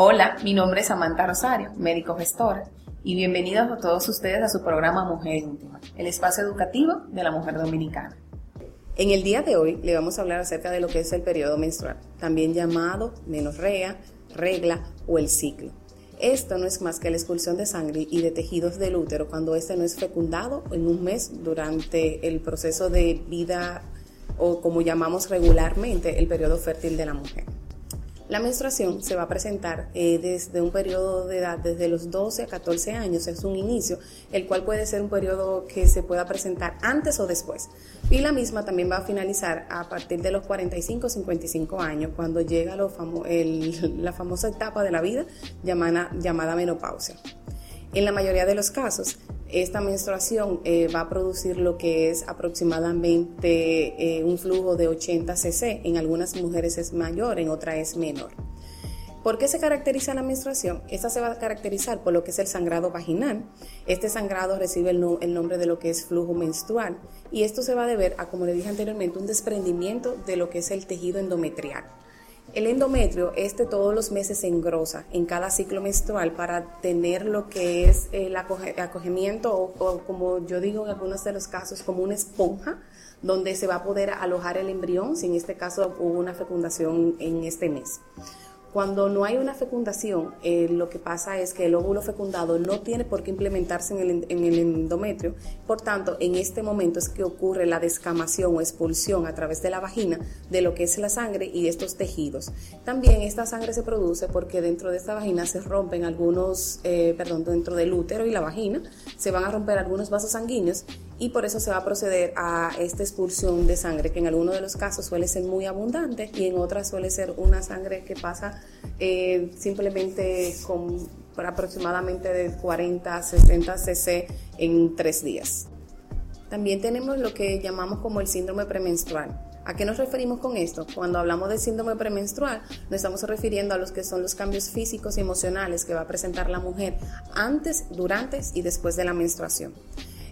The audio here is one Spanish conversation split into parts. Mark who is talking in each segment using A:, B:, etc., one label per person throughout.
A: Hola, mi nombre es Samantha Rosario, médico gestora, y bienvenidos a todos ustedes a su programa Mujer Íntima, el espacio educativo de la mujer dominicana. En el día de hoy le vamos a hablar acerca de lo que es el periodo menstrual, también llamado menorrea, regla o el ciclo. Esto no es más que la expulsión de sangre y de tejidos del útero cuando éste no es fecundado en un mes durante el proceso de vida o como llamamos regularmente el periodo fértil de la mujer. La menstruación se va a presentar eh, desde un periodo de edad, desde los 12 a 14 años, es un inicio, el cual puede ser un periodo que se pueda presentar antes o después. Y la misma también va a finalizar a partir de los 45 o 55 años, cuando llega la famosa etapa de la vida llamada, llamada menopausia. En la mayoría de los casos, esta menstruación eh, va a producir lo que es aproximadamente eh, un flujo de 80 cc. En algunas mujeres es mayor, en otras es menor. ¿Por qué se caracteriza la menstruación? Esta se va a caracterizar por lo que es el sangrado vaginal. Este sangrado recibe el, el, nombre de lo que es flujo menstrual y esto se va a deber a, como le dije anteriormente, un desprendimiento de lo que es el tejido endometrial. El endometrio, este todos los meses se engrosa en cada ciclo menstrual para tener lo que es el acogimiento o, como yo digo en algunos de los casos como una esponja donde se va a poder alojar el embrión si en este caso hubo una fecundación en este mes. Cuando no hay una fecundación, eh, lo que pasa es que el óvulo fecundado no tiene por qué implementarse en el, en el, endometrio, por tanto, en este momento es que ocurre la descamación o expulsión a través de la vagina de lo que es la sangre y estos tejidos. También esta sangre se produce porque dentro de esta vagina se rompen algunos, eh, perdón, dentro del útero y la vagina se van a romper algunos vasos sanguíneos y por eso se va a proceder a esta expulsión de sangre, que en algunos de los casos suele ser muy abundante y en otras suele ser una sangre que pasa eh, simplemente con aproximadamente de 40 a 60 cc en tres días. También tenemos lo que llamamos como el síndrome premenstrual. ¿A qué nos referimos con esto? Cuando hablamos de síndrome premenstrual, nos estamos refiriendo a los que son los cambios físicos y emocionales que va a presentar la mujer antes, durante y después de la menstruación.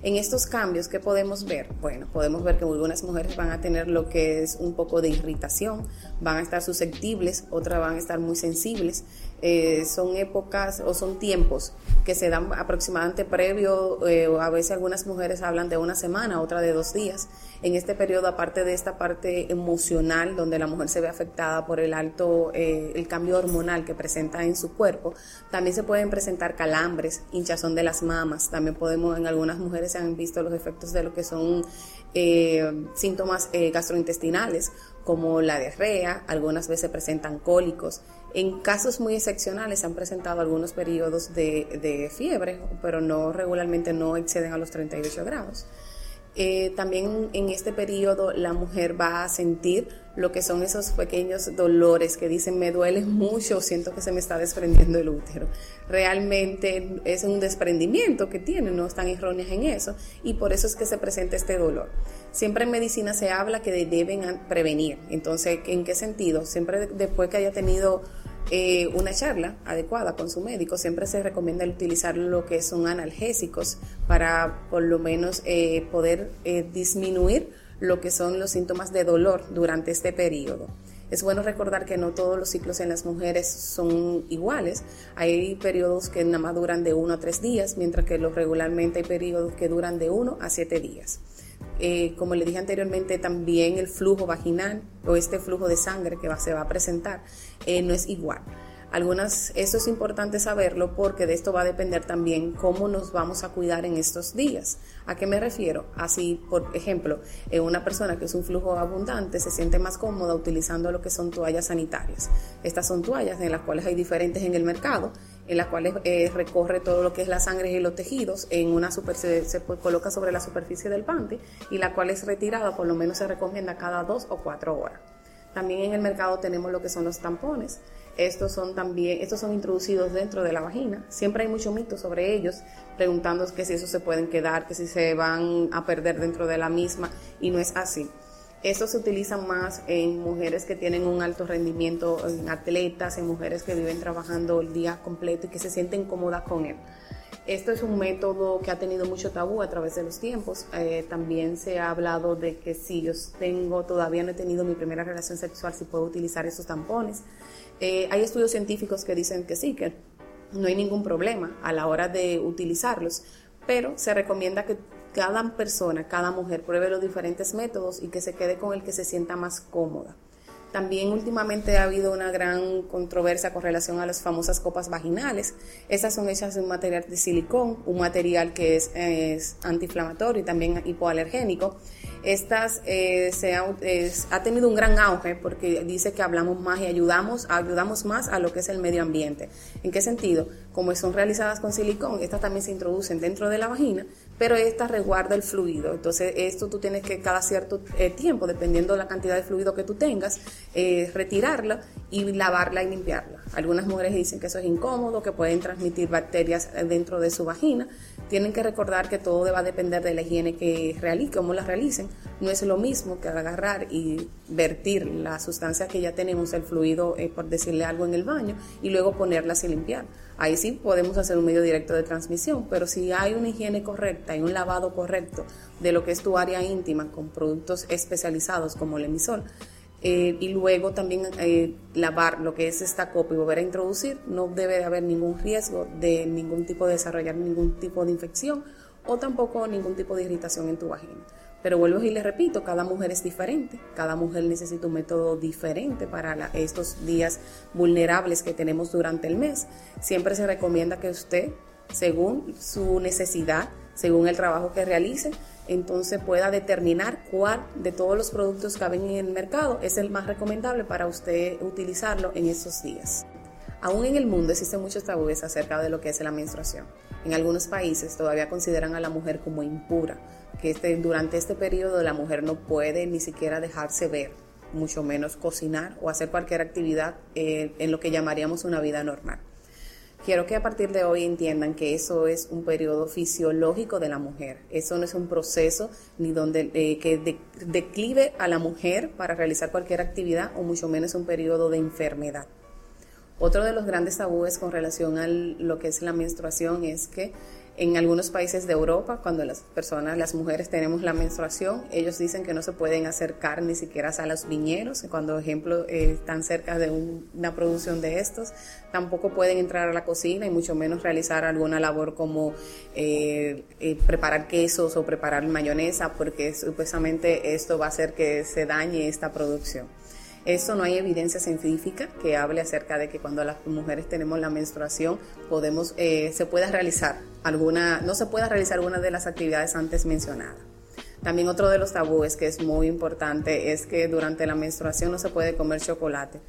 A: En estos cambios, ¿qué podemos ver? Bueno, podemos ver que algunas mujeres van a tener lo que es un poco de irritación, van a estar susceptibles, otras van a estar muy sensibles. Eh, son épocas o son tiempos que se dan aproximadamente previo, eh, a veces algunas mujeres hablan de una semana, otra de dos días. En este periodo, aparte de esta parte emocional, donde la mujer se ve afectada por el alto, eh, el cambio hormonal que presenta en su cuerpo, también se pueden presentar calambres, hinchazón de las mamas, también podemos, en algunas mujeres se han visto los efectos de lo que son síntomas gastrointestinales, como la diarrea, algunas veces presentan cólicos. En casos muy excepcionales han presentado algunos periodos de, fiebre, pero no regularmente no exceden a los 38 grados. Eh, también en este periodo la mujer va a sentir lo que son esos pequeños dolores que dicen me duele mucho, siento que se me está desprendiendo el útero. Realmente es un desprendimiento que tiene, no están erróneas en eso y por eso es que se presenta este dolor. Siempre en medicina se habla que deben prevenir. Entonces, ¿en qué sentido? Siempre después que haya tenido eh, una charla adecuada con su médico, siempre se recomienda utilizar lo que son analgésicos para por lo menos eh, poder eh, disminuir lo que son los síntomas de dolor durante este periodo. Es bueno recordar que no todos los ciclos en las mujeres son iguales. Hay periodos que nada más duran de uno a tres días, mientras que los regularmente hay periodos que duran de uno a siete días. Eh, como le dije anteriormente, también el flujo vaginal o este flujo de sangre que se va a presentar eh, no es igual. Algunas, eso es importante saberlo porque de esto va a depender también cómo nos vamos a cuidar en estos días. ¿A qué me refiero? Así, por ejemplo, eh, una persona que es un flujo abundante se siente más cómoda utilizando lo que son toallas sanitarias. Estas son toallas en las cuales hay diferentes en el mercado en las cuales eh, recorre todo lo que es la sangre y los tejidos, en una super, se, coloca sobre la superficie del panty y la cual es retirada, por lo menos se recomienda cada dos o cuatro horas. También en el mercado tenemos lo que son los tampones. Estos son también, estos son introducidos dentro de la vagina. Siempre hay mucho mito sobre ellos, preguntando que si esos se pueden quedar, que si se van a perder dentro de la misma, y no es así. Esto se utiliza más en mujeres que tienen un alto rendimiento, en atletas, en mujeres que viven trabajando el día completo y que se sienten cómodas con él. Esto es un método que ha tenido mucho tabú a través de los tiempos. Eh, también se ha hablado de que si yo tengo, todavía no he tenido mi primera relación sexual, si puedo utilizar esos tampones. Eh, hay estudios científicos que dicen que sí, que no hay ningún problema a la hora de utilizarlos, pero se recomienda que cada persona, cada mujer pruebe los diferentes métodos y que se quede con el que se sienta más cómoda. También últimamente ha habido una gran controversia con relación a las famosas copas vaginales. Estas son hechas de un material de silicón, un material que es, es antiinflamatorio y también hipoalergénico. Estas eh, se ha, tenido un gran auge porque dice que hablamos más y ayudamos, ayudamos más a lo que es el medio ambiente. ¿En qué sentido? Como son realizadas con silicón, estas también se introducen dentro de la vagina, pero esta resguarda el fluido. Entonces, esto tú tienes que cada cierto eh, tiempo, dependiendo de la cantidad de fluido que tú tengas, eh, retirarla y lavarla y limpiarla. Algunas mujeres dicen que eso es incómodo, que pueden transmitir bacterias dentro de su vagina. Tienen que recordar que todo va a depender de la higiene que realicen, cómo la realicen. No es lo mismo que agarrar y vertir la sustancia que ya tenemos, el fluido, eh, por decirle algo, en el baño, y luego ponerlas y limpiar. Ahí sí podemos hacer un medio directo de transmisión, pero si hay una higiene correcta y un lavado correcto de lo que es tu área íntima con productos especializados como el emisor, eh, y luego también eh, lavar lo que es esta copa y volver a introducir, no debe de haber ningún riesgo de ningún tipo de desarrollar ningún tipo de infección o tampoco ningún tipo de irritación en tu vagina. Pero vuelvo y les repito, cada mujer es diferente, cada mujer necesita un método diferente para estos días vulnerables que tenemos durante el mes. Siempre se recomienda que usted, según su necesidad, según el trabajo que realice, entonces pueda determinar cuál de todos los productos que ven en el mercado es el más recomendable para usted utilizarlo en esos días. Aún en el mundo existen muchos tabúes acerca de lo que es la menstruación. En algunos países todavía consideran a la mujer como impura, que este, durante este periodo la mujer no puede ni siquiera dejarse ver, mucho menos cocinar o hacer cualquier actividad eh, en lo que llamaríamos una vida normal. Quiero que a partir de hoy entiendan que eso es un periodo fisiológico de la mujer. Eso no es un proceso ni donde eh, que declive a la mujer para realizar cualquier actividad o mucho menos un periodo de enfermedad. Otro de los grandes tabúes con relación a lo que es la menstruación es que en algunos países de Europa, cuando las personas, las mujeres tenemos la menstruación, ellos dicen que no se pueden acercar ni siquiera a los viñeros, cuando, ejemplo, eh, están cerca de una producción de estos. Tampoco pueden entrar a la cocina y mucho menos realizar alguna labor como eh, eh, preparar quesos o preparar mayonesa, porque supuestamente esto va a hacer que se dañe esta producción. Eso no hay evidencia científica que hable acerca de que cuando las mujeres tenemos la menstruación podemos, eh, se pueda realizar alguna, no se pueda realizar alguna de las actividades antes mencionadas. También otro de los tabúes que es muy importante es que durante la menstruación no se puede comer chocolate.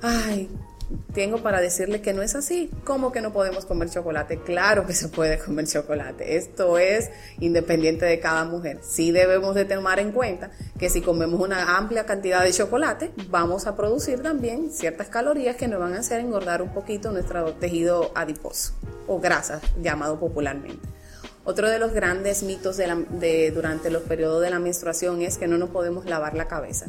A: Ay, tengo para decirle que no es así. ¿Cómo que no podemos comer chocolate? Claro que se puede comer chocolate. Esto es independiente de cada mujer. Sí debemos de tomar en cuenta que si comemos una amplia cantidad de chocolate, vamos a producir también ciertas calorías que nos van a hacer engordar un poquito nuestro tejido adiposo o grasa, llamado popularmente. Otro de los grandes mitos de, durante los periodos de la menstruación es que no nos podemos lavar la cabeza.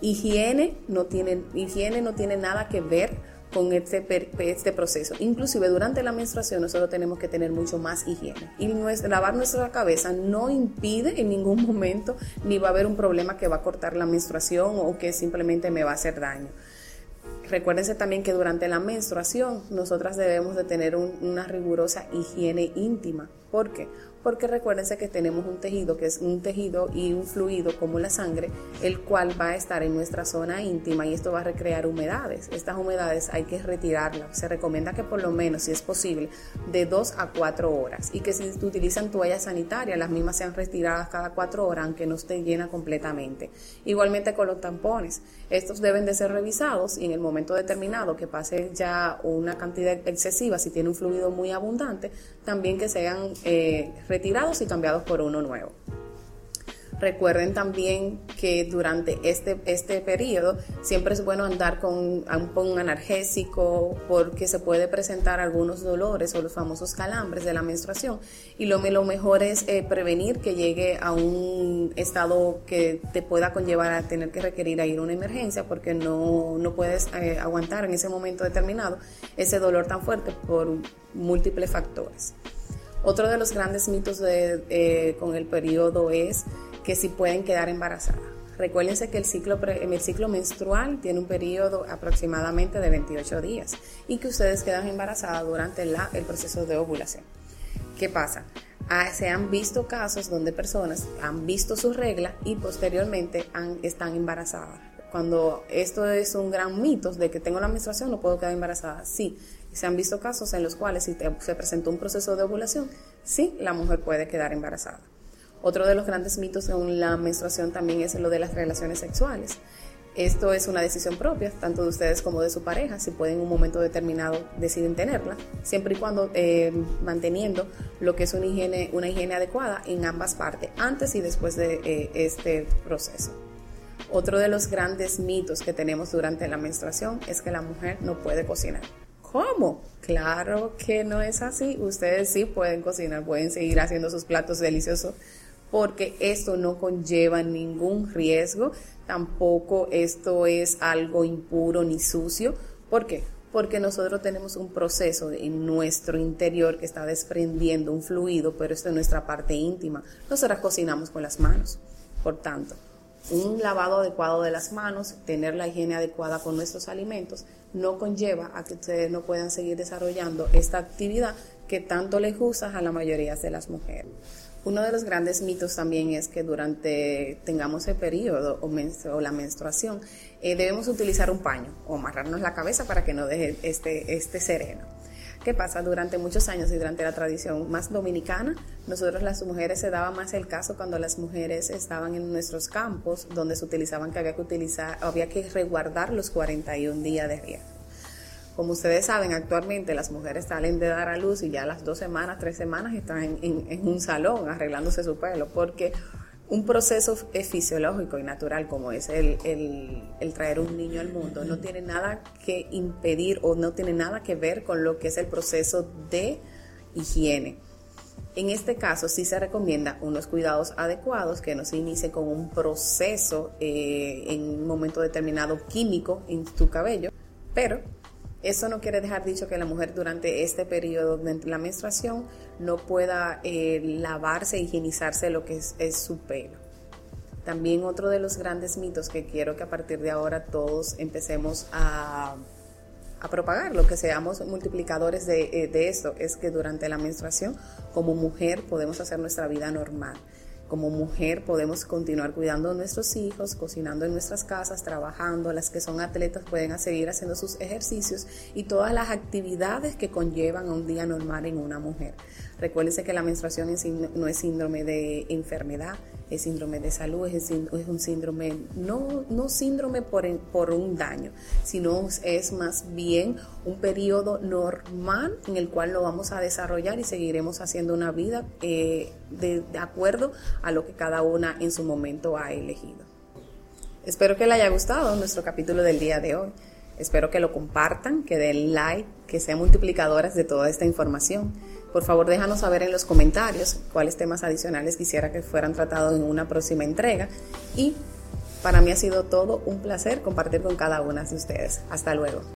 A: Higiene no tiene, higiene no tiene nada que ver con este, este proceso. Inclusive durante la menstruación nosotros tenemos que tener mucho más higiene. Y lavar nuestra cabeza no impide en ningún momento ni va a haber un problema que va a cortar la menstruación o que simplemente me va a hacer daño. Recuérdense también que durante la menstruación nosotras debemos de tener una rigurosa higiene íntima. ¿Por qué? Porque recuérdense que tenemos un tejido que es un tejido y un fluido como la sangre, el cual va a estar en nuestra zona íntima y esto va a recrear humedades. Estas humedades hay que retirarlas. Se recomienda que por lo menos, si es posible, de 2 a 4 horas y que si utilizan toallas sanitarias, las mismas sean retiradas cada 4 horas, aunque no esté llena completamente. Igualmente con los tampones, estos deben de ser revisados y en el momento determinado que pase ya una cantidad excesiva, si tiene un fluido muy abundante, también que sean eh, y cambiados por uno nuevo. Recuerden también que durante este, este periodo siempre es bueno andar con un, analgésico porque se puede presentar algunos dolores o los famosos calambres de la menstruación y lo, lo mejor es eh, prevenir que llegue a un estado que te pueda conllevar a tener que requerir a ir a una emergencia porque no, no puedes eh, aguantar en ese momento determinado ese dolor tan fuerte por múltiples factores. Otro de los grandes mitos eh, con el periodo es que si pueden quedar embarazadas. Recuérdense que el ciclo, el ciclo menstrual tiene un periodo aproximadamente de 28 días y que ustedes quedan embarazadas durante el proceso de ovulación. ¿Qué pasa? Ah, se han visto casos donde personas han visto su regla y posteriormente están embarazadas. Cuando esto es un gran mito de que tengo la menstruación no puedo quedar embarazada. Sí, se han visto casos en los cuales si se presentó un proceso de ovulación, sí, la mujer puede quedar embarazada. Otro de los grandes mitos en la menstruación también es lo de las relaciones sexuales. Esto es una decisión propia, tanto de ustedes como de su pareja, si pueden en un momento determinado deciden tenerla, siempre y cuando eh, manteniendo lo que es una higiene, una higiene adecuada en ambas partes, antes y después de eh, este proceso. Otro de los grandes mitos que tenemos durante la menstruación es que la mujer no puede cocinar. ¿Cómo? Claro que no es así. Ustedes sí pueden cocinar, pueden seguir haciendo sus platos deliciosos porque esto no conlleva ningún riesgo, tampoco esto es algo impuro ni sucio. ¿Por qué? Porque nosotros tenemos un proceso en nuestro interior que está desprendiendo un fluido, pero esto es nuestra parte íntima. Nosotras cocinamos con las manos. Por tanto, un lavado adecuado de las manos, tener la higiene adecuada con nuestros alimentos, no conlleva a que ustedes no puedan seguir desarrollando esta actividad que tanto les gusta a la mayoría de las mujeres. Uno de los grandes mitos también es que durante tengamos el periodo o, la menstruación eh, debemos utilizar un paño o amarrarnos la cabeza para que no deje este, este sereno. ¿Qué pasa? Durante muchos años y durante la tradición más dominicana, nosotros las mujeres se daba más el caso cuando las mujeres estaban en nuestros campos, donde se utilizaban que había que utilizar, había que resguardar los 41 días de riesgo. Como ustedes saben, actualmente las mujeres salen de dar a luz y ya las dos semanas, tres semanas están en, un salón arreglándose su pelo, porque un proceso fisiológico y natural como es el, el, traer un niño al mundo no tiene nada que impedir o no tiene nada que ver con lo que es el proceso de higiene. En este caso sí se recomienda unos cuidados adecuados que no se inicie con un proceso eh, en un momento determinado químico en tu cabello, pero eso no quiere dejar dicho que la mujer durante este periodo de la menstruación no pueda eh, lavarse higienizarse lo que es, su pelo. También otro de los grandes mitos que quiero que a partir de ahora todos empecemos a, propagar, lo que seamos multiplicadores de, eh, de esto, es que durante la menstruación como mujer podemos hacer nuestra vida normal como mujer podemos continuar cuidando a nuestros hijos, cocinando en nuestras casas, trabajando. Las que son atletas pueden seguir haciendo sus ejercicios y todas las actividades que conllevan a un día normal en una mujer. Recuérdense que la menstruación no es síndrome de enfermedad, es síndrome de salud, es, un síndrome, no, no síndrome por, por un daño, sino es más bien un periodo normal en el cual lo vamos a desarrollar y seguiremos haciendo una vida eh, de, acuerdo a lo que cada una en su momento ha elegido. Espero que les haya gustado nuestro capítulo del día de hoy. Espero que lo compartan, que den like, que sean multiplicadoras de toda esta información. Por favor, déjanos saber en los comentarios cuáles temas adicionales quisiera que fueran tratados en una próxima entrega. Y para mí ha sido todo un placer compartir con cada una de ustedes. Hasta luego.